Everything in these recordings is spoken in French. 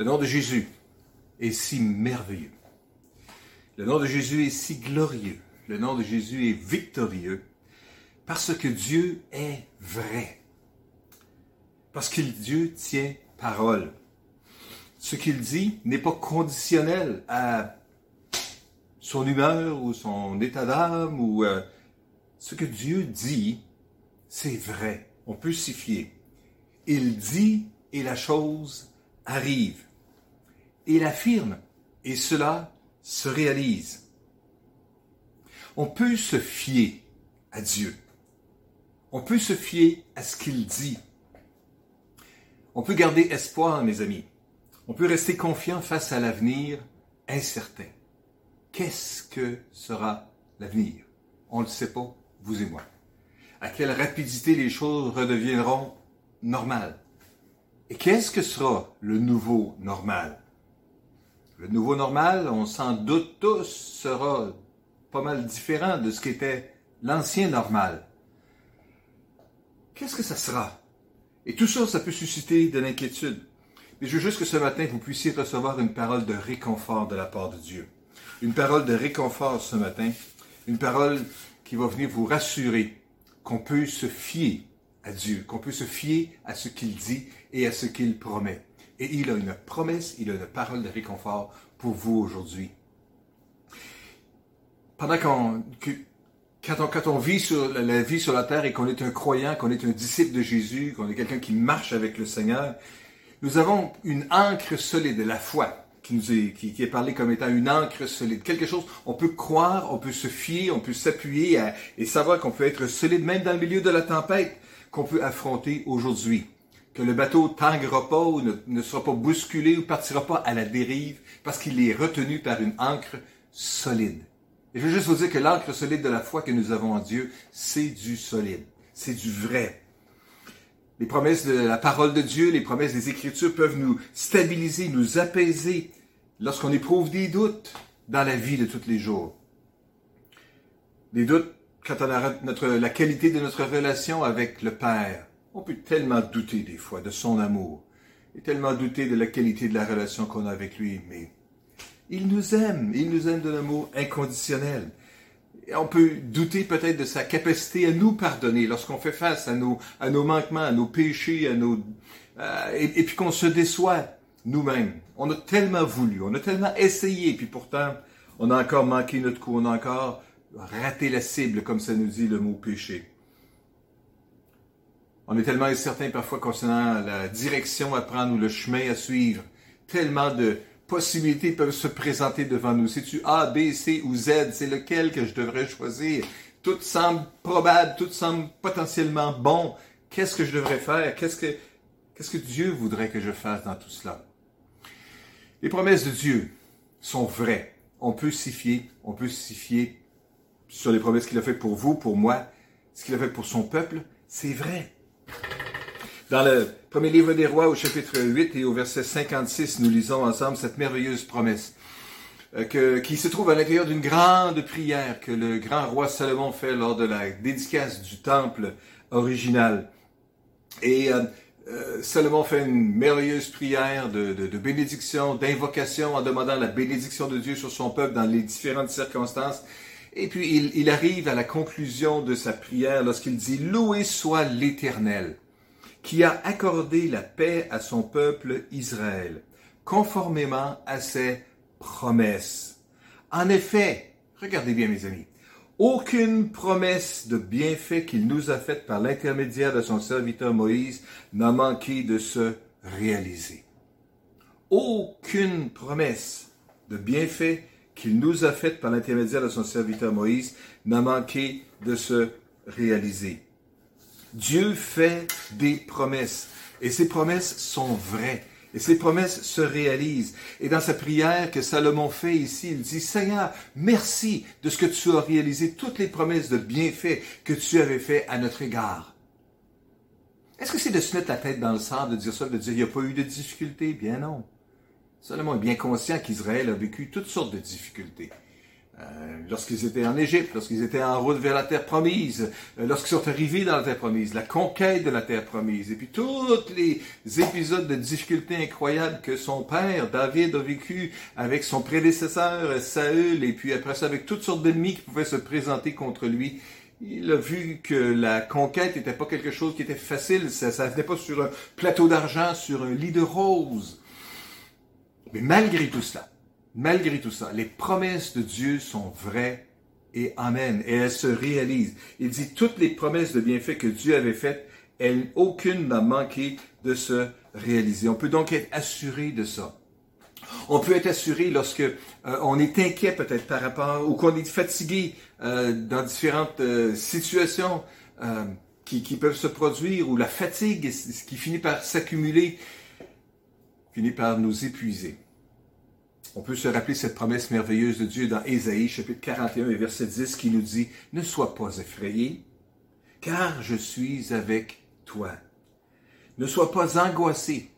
Le nom de Jésus est si merveilleux. Le nom de Jésus est si glorieux. Le nom de Jésus est victorieux parce que Dieu est vrai. Parce que Dieu tient parole. Ce qu'il dit n'est pas conditionnel à son humeur ou son état d'âme ou euh, ce que Dieu dit, c'est vrai. On peut s'y fier. Il dit et la chose arrive. Il affirme et cela se réalise. On peut se fier à Dieu. On peut se fier à ce qu'il dit. On peut garder espoir, mes amis. On peut rester confiant face à l'avenir incertain. Qu'est-ce que sera l'avenir? On ne le sait pas, vous et moi. À quelle rapidité les choses redeviendront normales? Et qu'est-ce que sera le nouveau normal? Le nouveau normal, on s'en doute tous, sera pas mal différent de ce qu'était l'ancien normal. Qu'est-ce que ça sera? Et tout ça, ça peut susciter de l'inquiétude. Mais je veux juste que ce matin, vous puissiez recevoir une parole de réconfort de la part de Dieu. Une parole de réconfort ce matin. Une parole qui va venir vous rassurer qu'on peut se fier à Dieu, qu'on peut se fier à ce qu'il dit et à ce qu'il promet. Et il a une promesse, il a une parole de réconfort pour vous aujourd'hui. Pendant qu'on, quand on, quand on vit sur la vie sur la terre et qu'on est un croyant, qu'on est un disciple de Jésus, qu'on est quelqu'un qui marche avec le Seigneur, nous avons une encre solide, la foi, qui nous est, qui, est parlé comme étant une encre solide. Quelque chose, on peut croire, on peut se fier, on peut s'appuyer et savoir qu'on peut être solide même dans le milieu de la tempête qu'on peut affronter aujourd'hui. Que le bateau tanguera pas ou ne, sera pas bousculé ou partira pas à la dérive parce qu'il est retenu par une encre solide. Et je veux juste vous dire que l'encre solide de la foi que nous avons en Dieu, c'est du solide, c'est du vrai. Les promesses de la parole de Dieu, les promesses des Écritures peuvent nous stabiliser, nous apaiser lorsqu'on éprouve des doutes dans la vie de tous les jours. Des doutes quant à la qualité de notre relation avec le Père. On peut tellement douter des fois de son amour et tellement douter de la qualité de la relation qu'on a avec lui, mais il nous aime, il nous aime de l'amour inconditionnel. Et on peut douter peut-être de sa capacité à nous pardonner lorsqu'on fait face à nos, à nos manquements, à nos péchés, à nos, euh, et, puis qu'on se déçoit nous-mêmes. On a tellement voulu, on a tellement essayé, puis pourtant, on a encore manqué notre coup, on a encore raté la cible, comme ça nous dit le mot péché. On est tellement incertain parfois concernant la direction à prendre ou le chemin à suivre. Tellement de, possibilités peuvent se présenter devant nous. Si tu A, B, C ou Z, c'est lequel que je devrais choisir? Tout semble probable, tout semble potentiellement bon. Qu'est-ce que je devrais faire? Qu'est-ce que, qu'est-ce que Dieu voudrait que je fasse dans tout cela? Les promesses de Dieu sont vraies. On peut s'y fier, on peut s'y fier sur les promesses qu'il a faites pour vous, pour moi, ce qu'il a fait pour son peuple. C'est vrai. Dans le premier livre des rois au chapitre 8 et au verset 56, nous lisons ensemble cette merveilleuse promesse euh, qui se trouve à l'intérieur d'une grande prière que le grand roi Salomon fait lors de la dédicace du temple original. Et euh, euh, Salomon fait une merveilleuse prière de, de, de bénédiction, d'invocation en demandant la bénédiction de Dieu sur son peuple dans les différentes circonstances. Et puis il, il arrive à la conclusion de sa prière lorsqu'il dit Loué soit l'Éternel qui a accordé la paix à son peuple Israël, conformément à ses promesses. En effet, regardez bien mes amis, aucune promesse de bienfait qu'il nous a faite par l'intermédiaire de son serviteur Moïse n'a manqué de se réaliser. Aucune promesse de bienfait qu'il nous a faite par l'intermédiaire de son serviteur Moïse n'a manqué de se réaliser. Dieu fait des promesses et ces promesses sont vraies. Et ces promesses se réalisent. Et dans sa prière que Salomon fait ici, il dit, Seigneur, merci de ce que tu as réalisé, toutes les promesses de bienfaits que tu avais fait à notre égard. Est-ce que c'est de se mettre la tête dans le sable, de dire ça, de dire, il n'y a pas eu de difficultés? Bien non. Salomon est bien conscient qu'Israël a vécu toutes sortes de difficultés. Euh, lorsqu'ils étaient en Égypte, lorsqu'ils étaient en route vers la terre promise, euh, lorsqu'ils sont arrivés dans la terre promise, la conquête de la terre promise, et puis tous les épisodes de difficultés incroyables que son père, David, a vécu avec son prédécesseur, Saül, et puis après ça avec toutes sortes d'ennemis qui pouvaient se présenter contre lui. Il a vu que la conquête n'était pas quelque chose qui était facile, ça ne venait pas sur un plateau d'argent, sur un lit de roses. Mais malgré tout cela, malgré tout ça, les promesses de Dieu sont vraies et amen, et elles se réalisent. Il dit toutes les promesses de bienfaits que Dieu avait faites, aucune n'a manqué de se réaliser. On peut donc être assuré de ça. On peut être assuré lorsque euh, on est inquiet peut-être par rapport ou qu'on est fatigué euh, dans différentes euh, situations qui, peuvent se produire ou la fatigue qui finit par s'accumuler finit par nous épuiser. On peut se rappeler cette promesse merveilleuse de Dieu dans Ésaïe chapitre 41 et verset 10 qui nous dit, Ne sois pas effrayé, car je suis avec toi. Ne sois pas angoissé,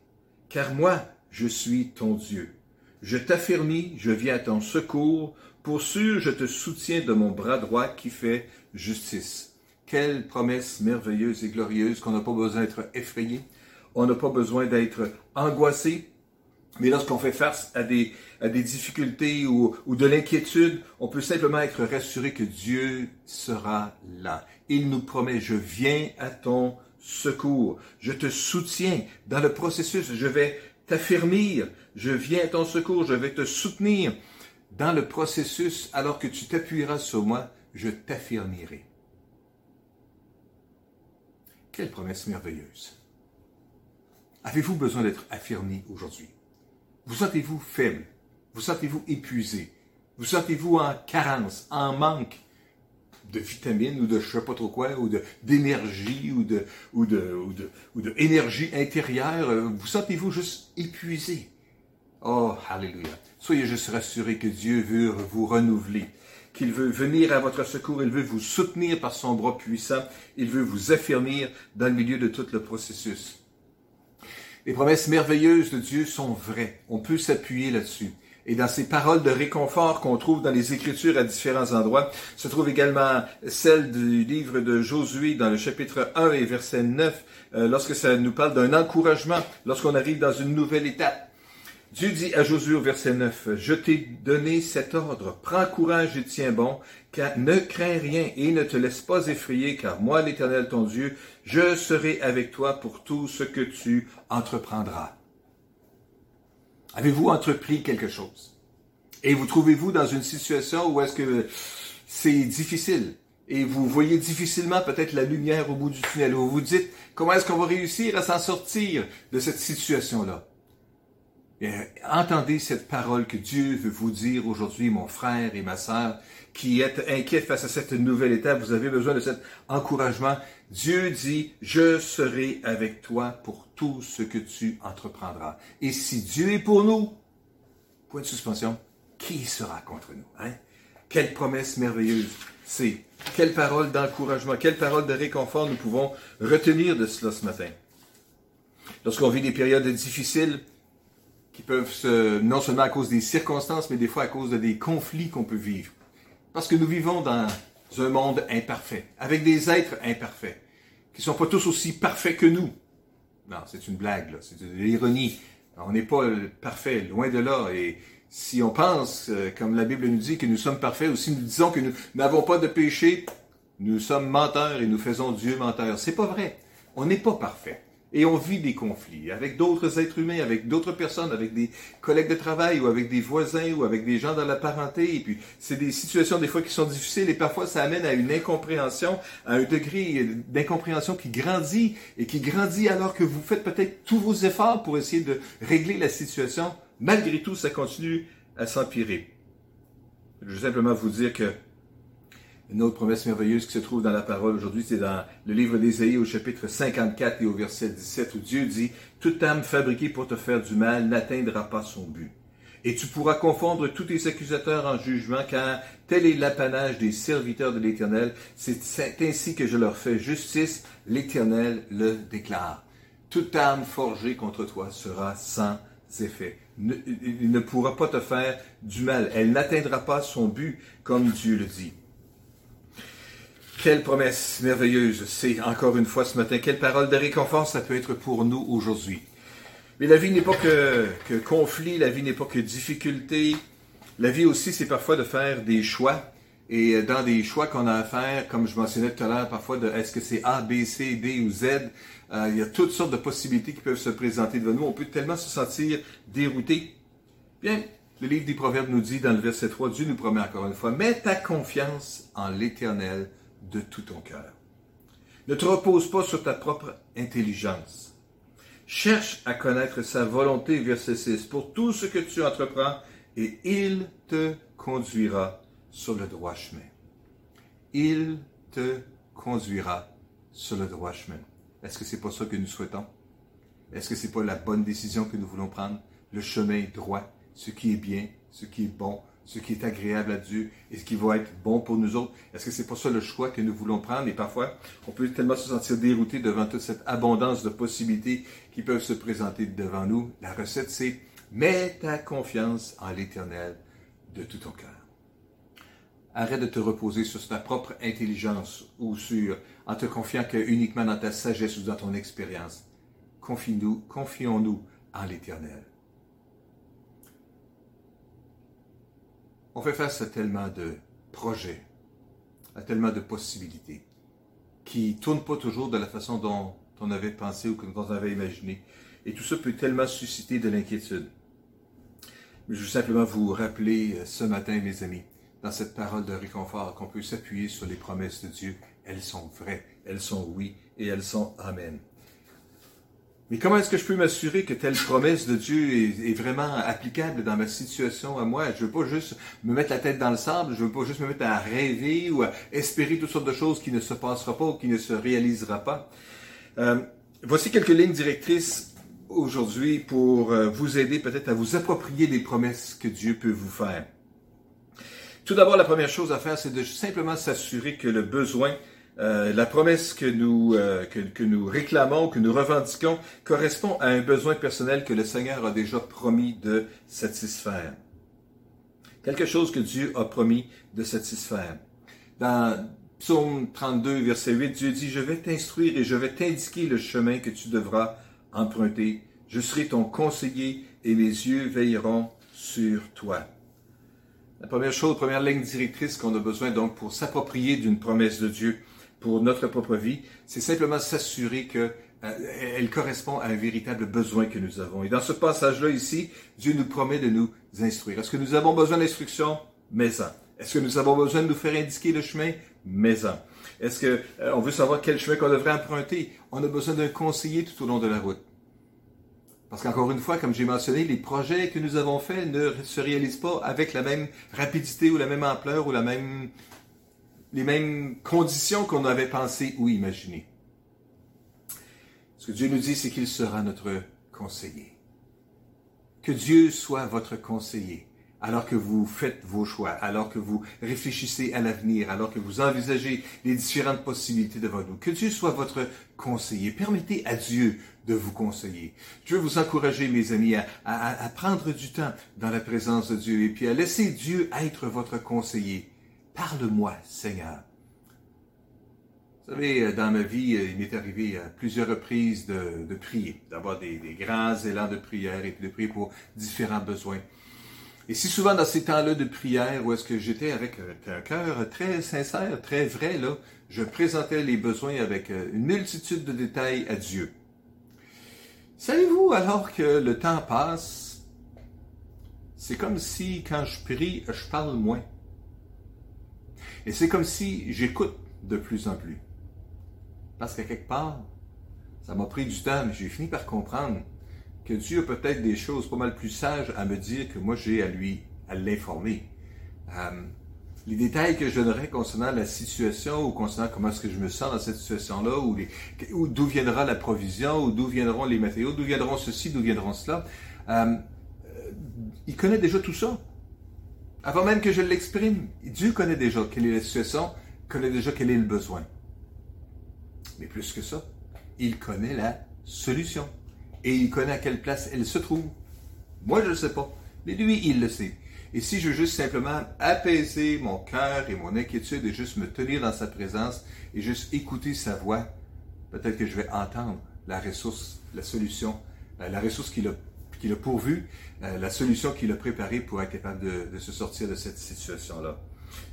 car moi, je suis ton Dieu. Je t'affirmis, je viens à ton secours, pour sûr je te soutiens de mon bras droit qui fait justice. Quelle promesse merveilleuse et glorieuse qu'on n'a pas besoin d'être effrayé, on n'a pas besoin d'être angoissé, mais lorsqu'on fait face à des, difficultés ou, de l'inquiétude, on peut simplement être rassuré que Dieu sera là. Il nous promet, je viens à ton secours, je te soutiens dans le processus, je vais t'affermir, je viens à ton secours, je vais te soutenir dans le processus alors que tu t'appuieras sur moi, je t'affirmerai. Quelle promesse merveilleuse. Avez-vous besoin d'être affirmé aujourd'hui? Vous sentez-vous faible? Vous sentez-vous épuisé? Vous sentez-vous en carence, en manque de vitamines ou de je sais pas trop quoi, ou d'énergie ou de, ou de, ou de, ou de énergie intérieure? Vous sentez-vous juste épuisé? Oh, alléluia. Soyez juste rassurés que Dieu veut vous renouveler, qu'il veut venir à votre secours, il veut vous soutenir par son bras puissant, il veut vous affermir dans le milieu de tout le processus. Les promesses merveilleuses de Dieu sont vraies. On peut s'appuyer là-dessus. Et dans ces paroles de réconfort qu'on trouve dans les Écritures à différents endroits, se trouve également celle du livre de Josué dans le chapitre 1 et verset 9, euh, lorsque ça nous parle d'un encouragement, lorsqu'on arrive dans une nouvelle étape. Dieu dit à Josué au verset 9, Je t'ai donné cet ordre, prends courage et tiens bon, car ne crains rien et ne te laisse pas effrayer, car moi, l'Éternel ton Dieu, je serai avec toi pour tout ce que tu entreprendras. Avez-vous entrepris quelque chose? Et vous trouvez-vous dans une situation où est-ce que c'est difficile? Et vous voyez difficilement peut-être la lumière au bout du tunnel. Vous vous dites, comment est-ce qu'on va réussir à s'en sortir de cette situation-là? Entendez cette parole que Dieu veut vous dire aujourd'hui, mon frère et ma sœur, qui êtes inquiet face à cette nouvelle étape. Vous avez besoin de cet encouragement. Dieu dit, je serai avec toi pour tout ce que tu entreprendras. Et si Dieu est pour nous, point de suspension, qui sera contre nous? Hein? Quelle promesse merveilleuse c'est. Quelle parole d'encouragement, quelle parole de réconfort nous pouvons retenir de cela ce matin. Lorsqu'on vit des périodes difficiles, qui peuvent se, non seulement à cause des circonstances, mais des fois à cause de des conflits qu'on peut vivre. Parce que nous vivons dans un monde imparfait, avec des êtres imparfaits, qui ne sont pas tous aussi parfaits que nous. Non, c'est une blague, c'est de l'ironie. On n'est pas parfait, loin de là. Et si on pense, euh, comme la Bible nous dit, que nous sommes parfaits, ou si nous disons que nous n'avons pas de péché, nous sommes menteurs et nous faisons Dieu menteur. C'est pas vrai. On n'est pas parfait et on vit des conflits avec d'autres êtres humains, avec d'autres personnes, avec des collègues de travail ou avec des voisins ou avec des gens dans la parenté. Et puis, c'est des situations des fois qui sont difficiles et parfois ça amène à une incompréhension, à un degré d'incompréhension qui grandit et qui grandit alors que vous faites peut-être tous vos efforts pour essayer de régler la situation. Malgré tout, ça continue à s'empirer. Je veux simplement vous dire que une autre promesse merveilleuse qui se trouve dans la parole aujourd'hui, c'est dans le livre d'Ésaïe au chapitre 54 et au verset 17 où Dieu dit, Toute âme fabriquée pour te faire du mal n'atteindra pas son but. Et tu pourras confondre tous tes accusateurs en jugement, car tel est l'apanage des serviteurs de l'Éternel. C'est ainsi que je leur fais justice. L'Éternel le déclare. Toute âme forgée contre toi sera sans effets. il ne pourra pas te faire du mal. Elle n'atteindra pas son but comme Dieu le dit. Quelle promesse merveilleuse. C'est encore une fois ce matin, quelle parole de réconfort ça peut être pour nous aujourd'hui. Mais la vie n'est pas que, conflit, la vie n'est pas que difficulté. La vie aussi, c'est parfois de faire des choix. Et dans des choix qu'on a à faire, comme je mentionnais tout à l'heure, parfois de est-ce que c'est A, B, C, D ou Z, euh, il y a toutes sortes de possibilités qui peuvent se présenter devant nous. On peut tellement se sentir dérouté. Bien, le livre des Proverbes nous dit dans le verset 3, Dieu nous promet encore une fois, mets ta confiance en l'Éternel de tout ton cœur. Ne te repose pas sur ta propre intelligence. Cherche à connaître sa volonté, verset 6, pour tout ce que tu entreprends, et il te conduira sur le droit chemin. Il te conduira sur le droit chemin. Est-ce que c'est pas ça que nous souhaitons? Est-ce que c'est pas la bonne décision que nous voulons prendre? Le chemin droit, ce qui est bien, ce qui est bon, ce qui est agréable à Dieu et ce qui va être bon pour nous autres. Est-ce que c'est pas ça le choix que nous voulons prendre? Et parfois, on peut tellement se sentir dérouté devant toute cette abondance de possibilités qui peuvent se présenter devant nous. La recette, c'est mets ta confiance en l'éternel de tout ton cœur. Arrête de te reposer sur ta propre intelligence ou sur, en te confiant que uniquement dans ta sagesse ou dans ton expérience. Confie-nous, confions-nous en l'éternel. On fait face à tellement de projets, à tellement de possibilités, qui tournent pas toujours de la façon dont on avait pensé ou dont on avait imaginé. Et tout ça peut tellement susciter de l'inquiétude. Je veux simplement vous rappeler euh, ce matin, mes amis, dans cette parole de réconfort qu'on peut s'appuyer sur les promesses de Dieu. Elles sont vraies, elles sont oui et elles sont amen. Mais comment est-ce que je peux m'assurer que telle promesse de Dieu est, vraiment applicable dans ma situation à moi? Je veux pas juste me mettre la tête dans le sable, je veux pas juste me mettre à rêver ou à espérer toutes sortes de choses qui ne se passeront pas ou qui ne se réalisera pas. Euh, voici quelques lignes directrices aujourd'hui pour euh, vous aider peut-être à vous approprier les promesses que Dieu peut vous faire. Tout d'abord, la première chose à faire, c'est de simplement s'assurer que le besoin, euh, la promesse que nous, euh, que, que, nous réclamons, que nous revendiquons, correspond à un besoin personnel que le Seigneur a déjà promis de satisfaire. Quelque chose que Dieu a promis de satisfaire. Dans Psaume 32, verset 8, Dieu dit, Je vais t'instruire et je vais t'indiquer le chemin que tu devras emprunter. Je serai ton conseiller et mes yeux veilleront sur toi. La première chose, première ligne directrice qu'on a besoin donc pour s'approprier d'une promesse de Dieu pour notre propre vie, c'est simplement s'assurer que euh, elle correspond à un véritable besoin que nous avons. Et dans ce passage-là ici, Dieu nous promet de nous instruire. Est-ce que nous avons besoin d'instruction? Mais ça. Est-ce que nous avons besoin de nous faire indiquer le chemin? Mais ça. Est-ce que euh, on veut savoir quel chemin qu'on devrait emprunter? On a besoin d'un conseiller tout au long de la route. Parce qu'encore une fois, comme j'ai mentionné, les projets que nous avons faits ne se réalisent pas avec la même rapidité ou la même ampleur ou la même, les mêmes conditions qu'on avait pensé ou imaginé. Ce que Dieu nous dit, c'est qu'il sera notre conseiller. Que Dieu soit votre conseiller alors que vous faites vos choix, alors que vous réfléchissez à l'avenir, alors que vous envisagez les différentes possibilités devant vous. Que Dieu soit votre conseiller. Permettez à Dieu de vous conseiller. Je veux vous encourager, mes amis, à, à, prendre du temps dans la présence de Dieu et puis à laisser Dieu être votre conseiller. Parle-moi, Seigneur. Vous savez, dans ma vie, il m'est arrivé à plusieurs reprises de, prier, d'avoir des, des grands élans de prière et de prier pour différents besoins. Et si souvent dans ces temps-là de prière, où est-ce que j'étais avec un cœur très sincère, très vrai, là, je présentais les besoins avec euh, une multitude de détails à Dieu. Savez-vous, alors que le temps passe, c'est comme si quand je prie, je parle moins. Et c'est comme si j'écoute de plus en plus. Parce qu'à quelque part, ça m'a pris du temps, mais j'ai fini par comprendre que Dieu a peut-être des choses pas mal plus sages à me dire que moi j'ai à lui, à l'informer. Euh, les détails que je donnerais concernant la situation ou concernant comment est-ce que je me sens dans cette situation-là, ou, ou d'où viendra la provision, ou d'où viendront les matériaux, d'où viendront ceci, d'où viendront cela, euh, il connaît déjà tout ça. Avant même que je l'exprime, Dieu connaît déjà quelle est la situation, connaît déjà quel est le besoin. Mais plus que ça, il connaît la solution et il connaît à quelle place elle se trouve. Moi, je ne sais pas. Mais lui, il le sait. Et si je veux juste simplement apaiser mon cœur et mon inquiétude et juste me tenir dans sa présence et juste écouter sa voix, peut-être que je vais entendre la ressource, la solution, euh, la ressource qu'il a, qu'il a pourvue, euh, la solution qu'il a préparée pour être capable de, de se sortir de cette situation-là.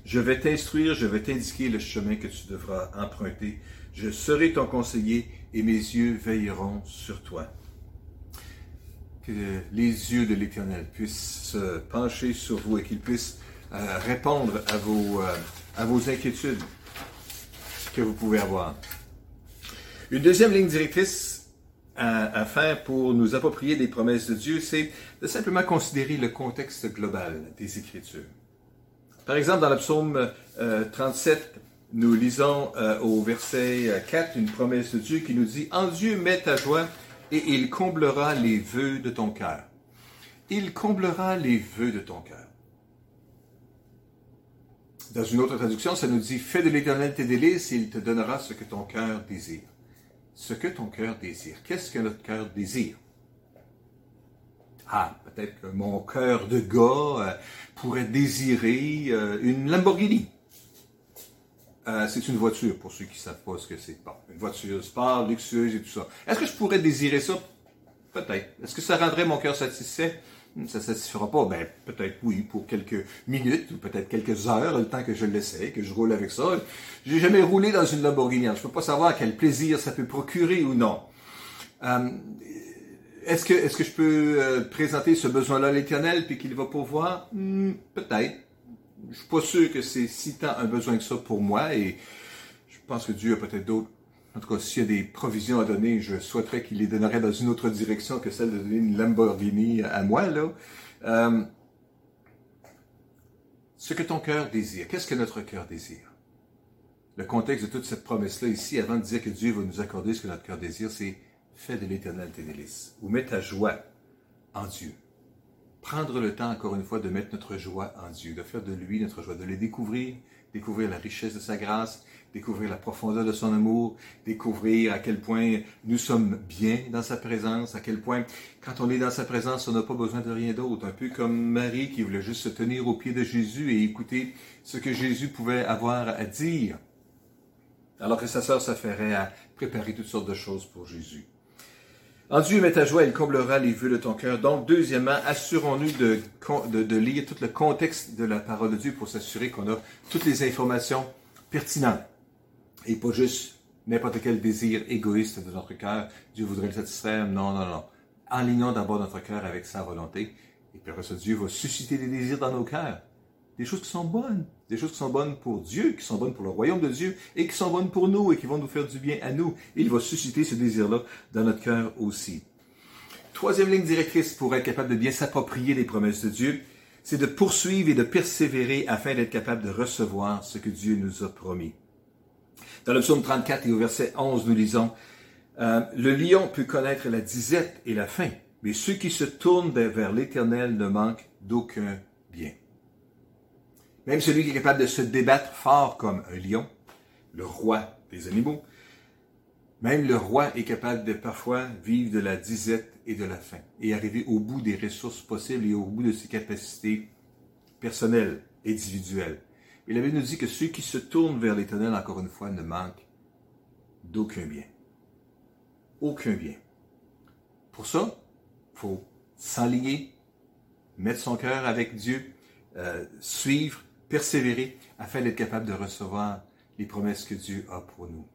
Je vais t'instruire, je vais t'indiquer le chemin que tu devras emprunter. Je serai ton conseiller et mes yeux veilleront sur toi que les yeux de l'Éternel puissent se pencher sur vous et qu'ils puissent euh, répondre à vos, euh, à vos inquiétudes que vous pouvez avoir. Une deuxième ligne directrice afin pour nous approprier des promesses de Dieu, c'est de simplement considérer le contexte global des Écritures. Par exemple, dans le psaume 37, euh, nous lisons au verset 4 une promesse de Dieu qui nous dit En Dieu mets ta joie et il comblera les vœux de ton cœur. Il comblera les vœux de ton cœur. Dans une autre traduction, ça nous dit Fais de l'éternel tes délices et il te donnera ce que ton cœur désire. Ce que ton cœur désire. Qu'est-ce que notre cœur désire? Ah, peut-être que mon cœur de gars euh, pourrait désirer euh, une Lamborghini. Euh, c'est une voiture, pour ceux qui ne savent pas ce que c'est. une voiture sport, luxueuse et tout ça. Est-ce que je pourrais désirer ça? Peut-être. Est-ce que ça rendrait mon cœur satisfait? Ça ne satisfera pas. Ben, peut-être oui, pour quelques minutes ou peut-être quelques heures, le temps que je l'essaie, que je roule avec ça. J'ai jamais roulé dans une Lamborghini. Je ne peux pas savoir quel plaisir ça peut procurer ou non. Euh, est-ce que, est-ce que je peux euh, présenter ce besoin-là à l'Éternel puis qu'il va pouvoir? Hmm, peut-être je suis pas sûr que c'est si tant un besoin que ça pour moi et je pense que Dieu a peut-être d'autres. En tout cas, s'il y a des provisions à donner, je souhaiterais qu'il les donnerait dans une autre direction que celle de donner une Lamborghini à moi, là. Euh, ce que ton cœur désire. Qu'est-ce que notre cœur désire? Le contexte de toute cette promesse-là ici, avant de dire que Dieu va nous accorder ce que notre cœur désire, c'est fais de l'éternel tes délices. Ou mets ta joie en Dieu prendre le temps, encore une fois, de mettre notre joie en Dieu, de faire de lui notre joie, de le découvrir, découvrir la richesse de sa grâce, découvrir la profondeur de son amour, découvrir à quel point nous sommes bien dans sa présence, à quel point quand on est dans sa présence, on n'a pas besoin de rien d'autre. Un peu comme Marie qui voulait juste se tenir au pied de Jésus et écouter ce que Jésus pouvait avoir à dire. Alors que sa sœur s'affairait à préparer toutes sortes de choses pour Jésus. En Dieu met ta joie, il comblera les vœux de ton cœur. Donc, deuxièmement, assurons-nous de, lire tout le contexte de la parole de Dieu pour s'assurer qu'on a toutes les informations pertinentes et pas juste n'importe quel désir égoïste de notre cœur. Dieu voudrait le satisfaire. Non, non, non. Enlignons d'abord notre cœur avec sa volonté. Et puis après ça, Dieu va susciter des désirs dans nos cœurs. Des choses qui sont bonnes. Des choses qui sont bonnes pour Dieu, qui sont bonnes pour le royaume de Dieu et qui sont bonnes pour nous et qui vont nous faire du bien à nous. il va susciter ce désir-là dans notre cœur aussi. Troisième ligne directrice pour être capable de bien s'approprier les promesses de Dieu, c'est de poursuivre et de persévérer afin d'être capable de recevoir ce que Dieu nous a promis. Dans le psaume 34 et au verset 11, nous lisons, euh, Le lion peut connaître la disette et la faim, mais ceux qui se tournent vers l'Éternel ne manquent d'aucun bien. Même celui qui est capable de se débattre fort comme un lion, le roi des animaux, même le roi est capable de parfois vivre de la disette et de la faim et arriver au bout des ressources possibles et au bout de ses capacités personnelles, individuelles. Et la Bible nous dit que ceux qui se tournent vers l'Éternel, encore une fois, ne manquent d'aucun bien. Aucun bien. Pour ça, il faut s'enligner, mettre son cœur avec Dieu, euh, suivre persévérer afin d'être capable de recevoir les promesses que Dieu a pour nous.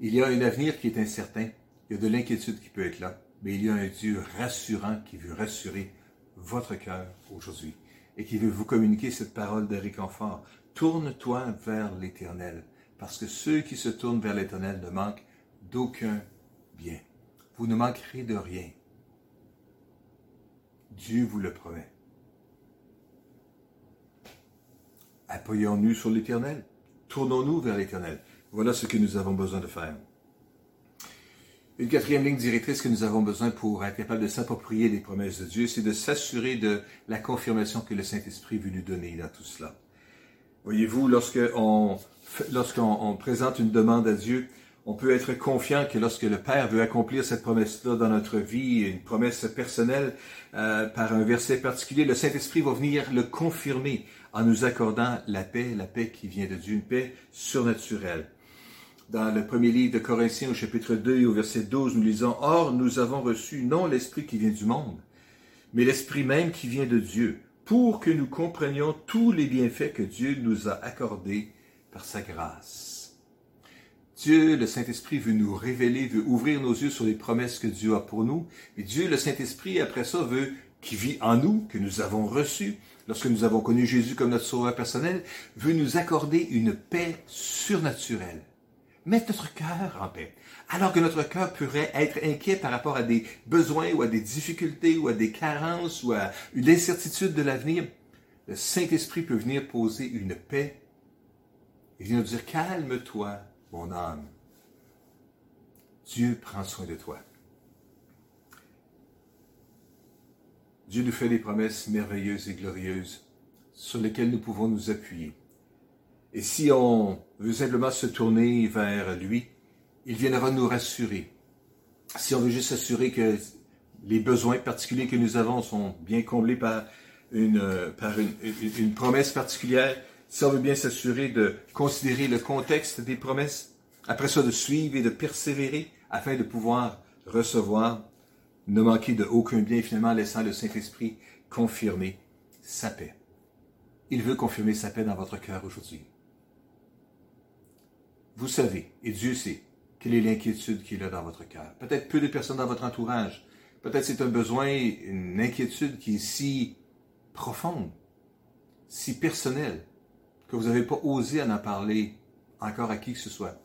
Il y a un avenir qui est incertain, il y a de l'inquiétude qui peut être là, mais il y a un Dieu rassurant qui veut rassurer votre cœur aujourd'hui et qui veut vous communiquer cette parole de réconfort. Tourne-toi vers l'Éternel, parce que ceux qui se tournent vers l'Éternel ne manquent d'aucun bien. Vous ne manquerez de rien. Dieu vous le promet. Appuyons-nous sur l'Éternel. Tournons-nous vers l'Éternel. Voilà ce que nous avons besoin de faire. Une quatrième ligne directrice que nous avons besoin pour être capable de s'approprier les promesses de Dieu, c'est de s'assurer de la confirmation que le Saint-Esprit veut nous donner dans tout cela. Voyez-vous, lorsqu'on lorsqu'on présente une demande à Dieu, on peut être confiant que lorsque le Père veut accomplir cette promesse-là dans notre vie, une promesse personnelle euh, par un verset particulier, le Saint-Esprit va venir le confirmer en nous accordant la paix, la paix qui vient de Dieu, une paix surnaturelle. Dans le premier livre de Corinthiens au chapitre 2 et au verset 12, nous lisons, Or nous avons reçu non l'Esprit qui vient du monde, mais l'Esprit même qui vient de Dieu, pour que nous comprenions tous les bienfaits que Dieu nous a accordés par sa grâce. Dieu, le Saint-Esprit, veut nous révéler, veut ouvrir nos yeux sur les promesses que Dieu a pour nous. Et Dieu, le Saint-Esprit, après ça, veut, qui vit en nous, que nous avons reçu, lorsque nous avons connu Jésus comme notre sauveur personnel, veut nous accorder une paix surnaturelle. Mettre notre cœur en paix. Alors que notre cœur pourrait être inquiet par rapport à des besoins ou à des difficultés ou à des carences ou à une incertitude de l'avenir, le Saint-Esprit peut venir poser une paix et venir nous dire calme-toi, mon âme. Dieu prend soin de toi. Dieu nous fait des promesses merveilleuses et glorieuses sur lesquelles nous pouvons nous appuyer. Et si on veut simplement se tourner vers lui, il viendra nous rassurer. Si on veut juste s'assurer que les besoins particuliers que nous avons sont bien comblés par une, par une promesse particulière, si on veut bien s'assurer de considérer le contexte des promesses, après ça de suivre et de persévérer afin de pouvoir recevoir, ne manquer de aucun bien, finalement laissant le Saint-Esprit confirmer sa paix. Il veut confirmer sa paix dans votre cœur aujourd'hui. Vous savez, et Dieu sait, quelle est l'inquiétude qu'il a dans votre cœur. Peut-être peu de personnes dans votre entourage. Peut-être c'est un besoin, une inquiétude qui est si profonde, si personnelle, que vous n'avez pas osé en en parler encore à qui que ce soit.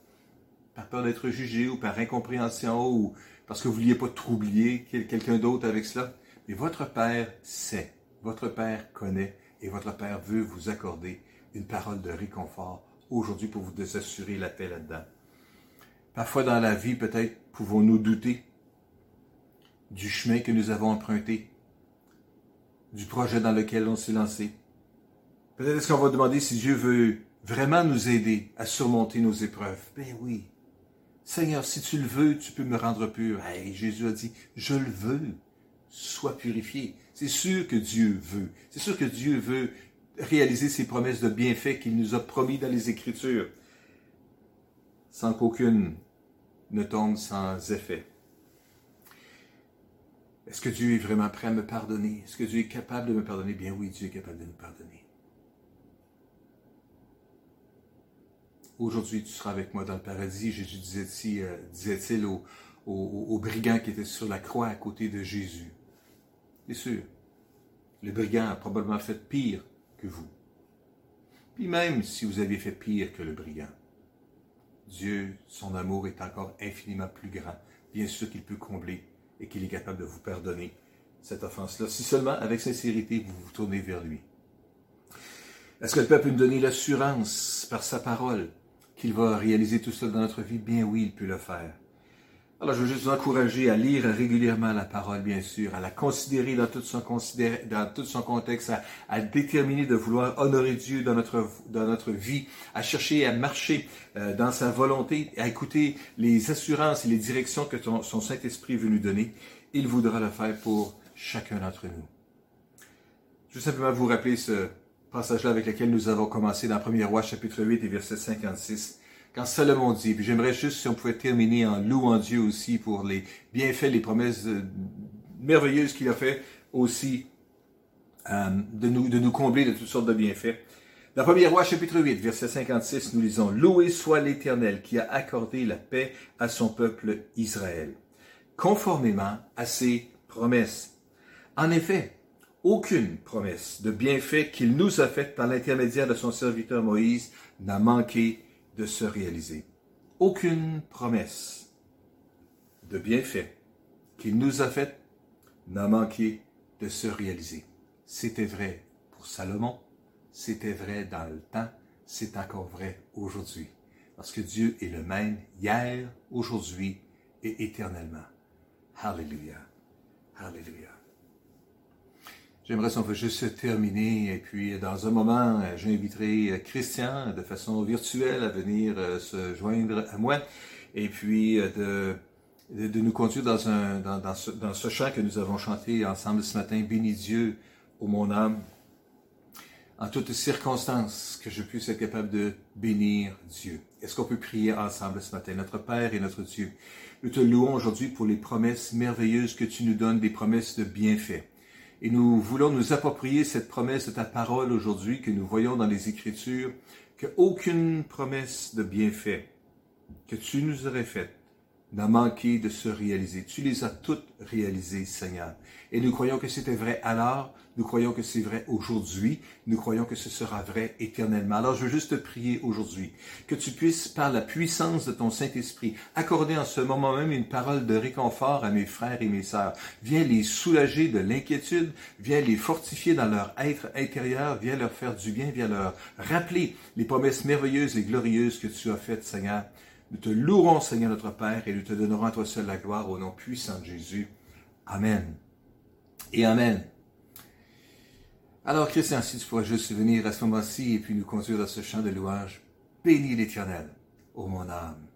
Par peur d'être jugé ou par incompréhension ou parce que vous ne vouliez pas troubler quelqu'un d'autre avec cela. Mais votre Père sait, votre Père connaît et votre Père veut vous accorder une parole de réconfort aujourd'hui pour vous assurer la paix là-dedans. Parfois dans la vie, peut-être pouvons-nous douter du chemin que nous avons emprunté, du projet dans lequel on s'est lancé. Peut-être est-ce qu'on va demander si Dieu veut vraiment nous aider à surmonter nos épreuves. Ben oui. Seigneur, si tu le veux, tu peux me rendre pur. Jésus a dit, je le veux. Sois purifié. C'est sûr que Dieu veut. C'est sûr que Dieu veut réaliser ses promesses de bienfaits qu'il nous a promis dans les Écritures, sans qu'aucune ne tombe sans effet. Est-ce que Dieu est vraiment prêt à me pardonner? Est-ce que Dieu est capable de me pardonner? Bien oui, Dieu est capable de nous pardonner. Aujourd'hui, tu seras avec moi dans le paradis. Jésus disait-il euh, disait au, au, brigand qui était sur la croix à côté de Jésus. Bien sûr, le brigand a probablement fait pire que vous. Puis même si vous aviez fait pire que le brigand, Dieu, son amour est encore infiniment plus grand. Bien sûr qu'il peut combler et qu'il est capable de vous pardonner cette offense-là, si seulement avec sincérité vous vous tournez vers lui. Est-ce que le peuple peut nous donner l'assurance par sa parole qu'il va réaliser tout cela dans notre vie? Bien oui, il peut le faire. Alors, je veux juste vous encourager à lire régulièrement la parole, bien sûr, à la considérer dans tout son, dans tout son contexte, à, déterminer de vouloir honorer Dieu dans notre, dans notre vie, à chercher à marcher euh, dans sa volonté, à écouter les assurances et les directions que son Saint-Esprit veut nous donner. Il voudra le faire pour chacun d'entre nous. Je veux simplement vous rappeler ce, passage-là avec lequel nous avons commencé dans 1er roi chapitre 8 et verset 56. Quand Salomon dit, puis j'aimerais juste si on pouvait terminer en louant Dieu aussi pour les bienfaits, les promesses euh, merveilleuses qu'il a fait aussi euh, de, nous, de nous combler de toutes sortes de bienfaits. Dans 1er roi chapitre 8 verset 56, nous lisons, Loué soit l'Éternel qui a accordé la paix à son peuple Israël, conformément à ses promesses. En effet, aucune promesse de bienfait qu'il nous a faite par l'intermédiaire de son serviteur Moïse n'a manqué de se réaliser. Aucune promesse de bienfait qu'il nous a faite n'a manqué de se réaliser. C'était vrai pour Salomon, c'était vrai dans le temps, c'est encore vrai aujourd'hui. Parce que Dieu est le même hier, aujourd'hui et éternellement. Alléluia. Alléluia. J'aimerais on peut juste terminer et puis dans un moment, j'inviterai Christian de façon virtuelle à venir euh, se joindre à moi et puis de, de, nous conduire dans, un, dans, dans, ce, dans ce chant que nous avons chanté ensemble ce matin, Bénis Dieu, ô mon âme, en toutes circonstances, que je puisse être capable de bénir Dieu. Est-ce qu'on peut prier ensemble ce matin, notre Père et notre Dieu? Nous te louons aujourd'hui pour les promesses merveilleuses que tu nous donnes, des promesses de bienfaits. Et nous voulons nous approprier cette promesse de ta parole aujourd'hui que nous voyons dans les Écritures, qu'aucune promesse de bienfait que tu nous aurais faite n'a manqué de se réaliser. Tu les as toutes réalisées, Seigneur. Et nous croyons que c'était vrai alors, nous croyons que c'est vrai aujourd'hui, nous croyons que ce sera vrai éternellement. Alors je veux juste te prier aujourd'hui que tu puisses, par la puissance de ton Saint-Esprit, accorder en ce moment même une parole de réconfort à mes frères et mes sœurs. Viens les soulager de l'inquiétude, viens les fortifier dans leur être intérieur, viens leur faire du bien, viens leur rappeler les promesses merveilleuses et glorieuses que tu as faites, Seigneur. Nous te louerons, Seigneur notre Père, et nous te donnerons à toi seul la gloire au nom puissant de Jésus. Amen. Et Amen. Alors, Christian, si tu pourrais juste venir à ce moment-ci et puis nous conduire dans ce chant de louange, bénis l'Éternel, ô mon âme.